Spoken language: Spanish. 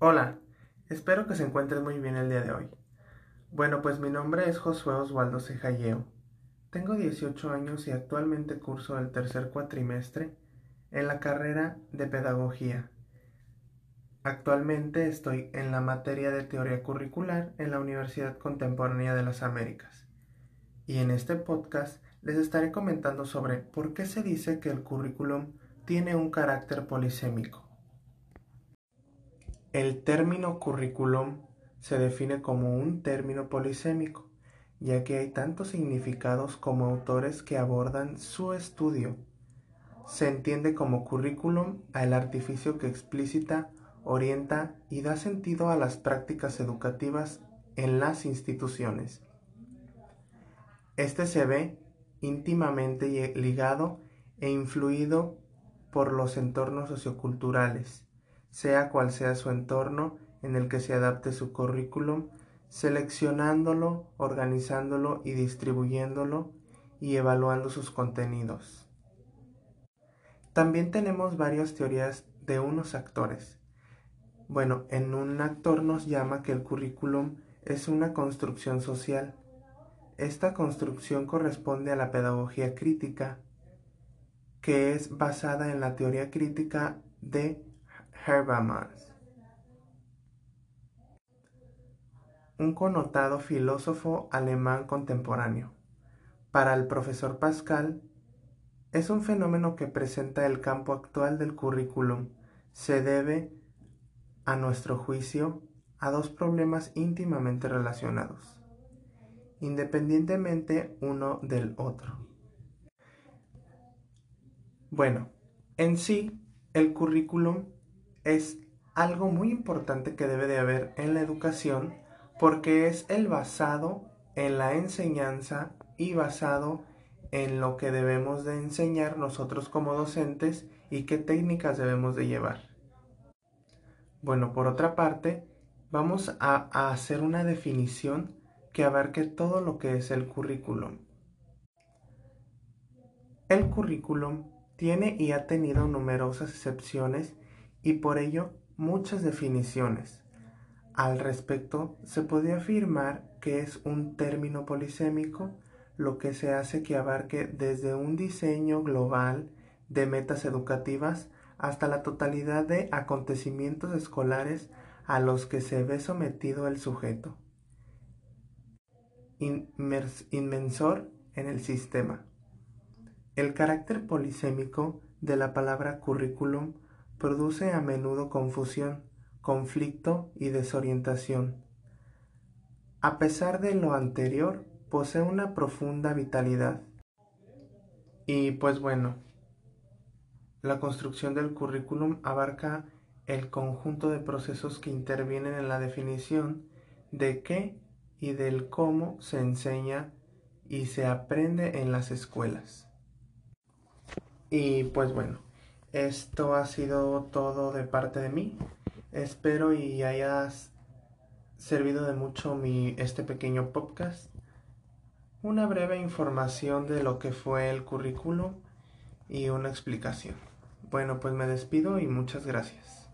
Hola, espero que se encuentren muy bien el día de hoy. Bueno, pues mi nombre es Josué Osvaldo Cejalleo. Tengo 18 años y actualmente curso el tercer cuatrimestre en la carrera de Pedagogía. Actualmente estoy en la materia de Teoría Curricular en la Universidad Contemporánea de las Américas. Y en este podcast les estaré comentando sobre por qué se dice que el currículum tiene un carácter polisémico. El término currículum se define como un término polisémico, ya que hay tantos significados como autores que abordan su estudio. Se entiende como currículum al artificio que explícita, orienta y da sentido a las prácticas educativas en las instituciones. Este se ve íntimamente ligado e influido por los entornos socioculturales, sea cual sea su entorno en el que se adapte su currículum, seleccionándolo, organizándolo y distribuyéndolo y evaluando sus contenidos. También tenemos varias teorías de unos actores. Bueno, en un actor nos llama que el currículum es una construcción social. Esta construcción corresponde a la pedagogía crítica, que es basada en la teoría crítica de Habermas. un connotado filósofo alemán contemporáneo. Para el profesor Pascal, es un fenómeno que presenta el campo actual del currículum. Se debe, a nuestro juicio, a dos problemas íntimamente relacionados, independientemente uno del otro. Bueno, en sí, el currículum es algo muy importante que debe de haber en la educación porque es el basado en la enseñanza y basado en lo que debemos de enseñar nosotros como docentes y qué técnicas debemos de llevar. Bueno, por otra parte, vamos a, a hacer una definición que abarque todo lo que es el currículum. El currículum tiene y ha tenido numerosas excepciones y por ello muchas definiciones. Al respecto, se puede afirmar que es un término polisémico, lo que se hace que abarque desde un diseño global de metas educativas hasta la totalidad de acontecimientos escolares a los que se ve sometido el sujeto. inmensor en el sistema. El carácter polisémico de la palabra currículum produce a menudo confusión, conflicto y desorientación. A pesar de lo anterior, posee una profunda vitalidad. Y pues bueno, la construcción del currículum abarca el conjunto de procesos que intervienen en la definición de qué y del cómo se enseña y se aprende en las escuelas. Y pues bueno, esto ha sido todo de parte de mí. Espero y hayas servido de mucho mi, este pequeño podcast. Una breve información de lo que fue el currículum y una explicación. Bueno, pues me despido y muchas gracias.